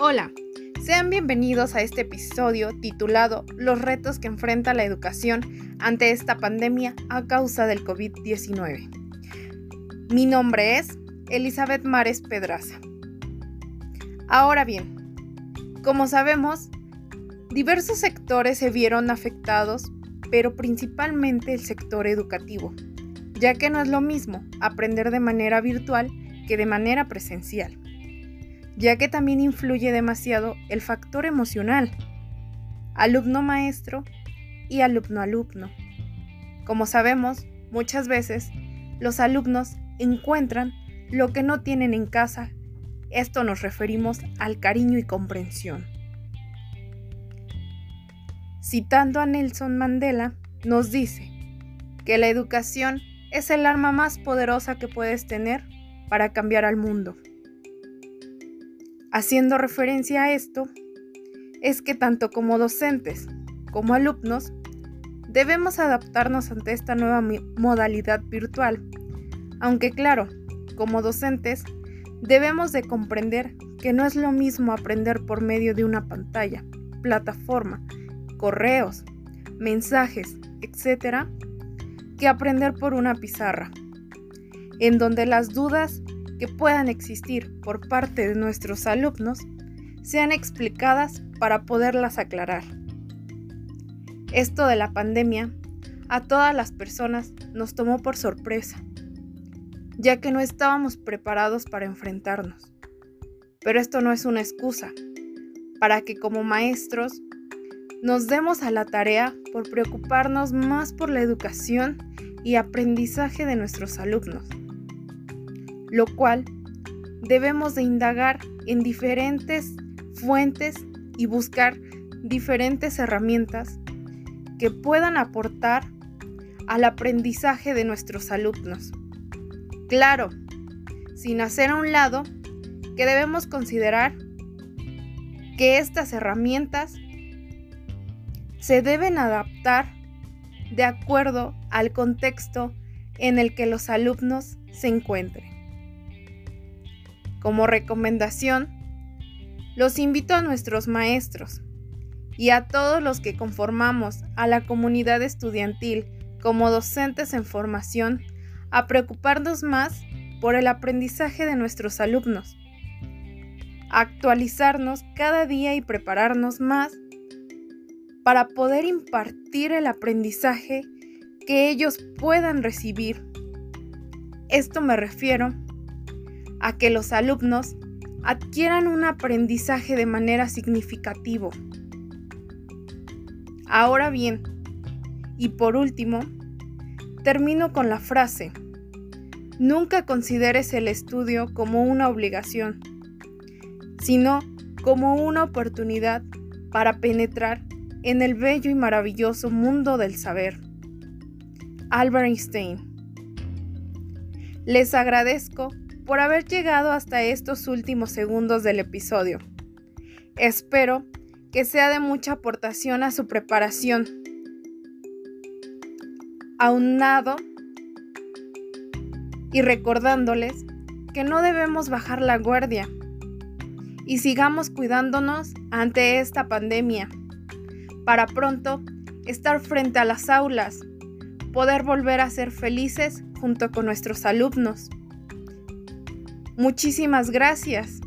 Hola, sean bienvenidos a este episodio titulado Los retos que enfrenta la educación ante esta pandemia a causa del COVID-19. Mi nombre es Elizabeth Mares Pedraza. Ahora bien, como sabemos, diversos sectores se vieron afectados, pero principalmente el sector educativo, ya que no es lo mismo aprender de manera virtual que de manera presencial ya que también influye demasiado el factor emocional, alumno-maestro y alumno-alumno. Como sabemos, muchas veces los alumnos encuentran lo que no tienen en casa. Esto nos referimos al cariño y comprensión. Citando a Nelson Mandela, nos dice que la educación es el arma más poderosa que puedes tener para cambiar al mundo. Haciendo referencia a esto, es que tanto como docentes como alumnos debemos adaptarnos ante esta nueva modalidad virtual. Aunque claro, como docentes debemos de comprender que no es lo mismo aprender por medio de una pantalla, plataforma, correos, mensajes, etc., que aprender por una pizarra, en donde las dudas que puedan existir por parte de nuestros alumnos sean explicadas para poderlas aclarar. Esto de la pandemia a todas las personas nos tomó por sorpresa, ya que no estábamos preparados para enfrentarnos. Pero esto no es una excusa para que como maestros nos demos a la tarea por preocuparnos más por la educación y aprendizaje de nuestros alumnos lo cual debemos de indagar en diferentes fuentes y buscar diferentes herramientas que puedan aportar al aprendizaje de nuestros alumnos. Claro, sin hacer a un lado que debemos considerar que estas herramientas se deben adaptar de acuerdo al contexto en el que los alumnos se encuentren. Como recomendación, los invito a nuestros maestros y a todos los que conformamos a la comunidad estudiantil como docentes en formación a preocuparnos más por el aprendizaje de nuestros alumnos, actualizarnos cada día y prepararnos más para poder impartir el aprendizaje que ellos puedan recibir. Esto me refiero a que los alumnos adquieran un aprendizaje de manera significativo. Ahora bien, y por último, termino con la frase, nunca consideres el estudio como una obligación, sino como una oportunidad para penetrar en el bello y maravilloso mundo del saber. Albert Einstein. Les agradezco por haber llegado hasta estos últimos segundos del episodio. Espero que sea de mucha aportación a su preparación. Aunado y recordándoles que no debemos bajar la guardia y sigamos cuidándonos ante esta pandemia para pronto estar frente a las aulas, poder volver a ser felices junto con nuestros alumnos Muchísimas gracias.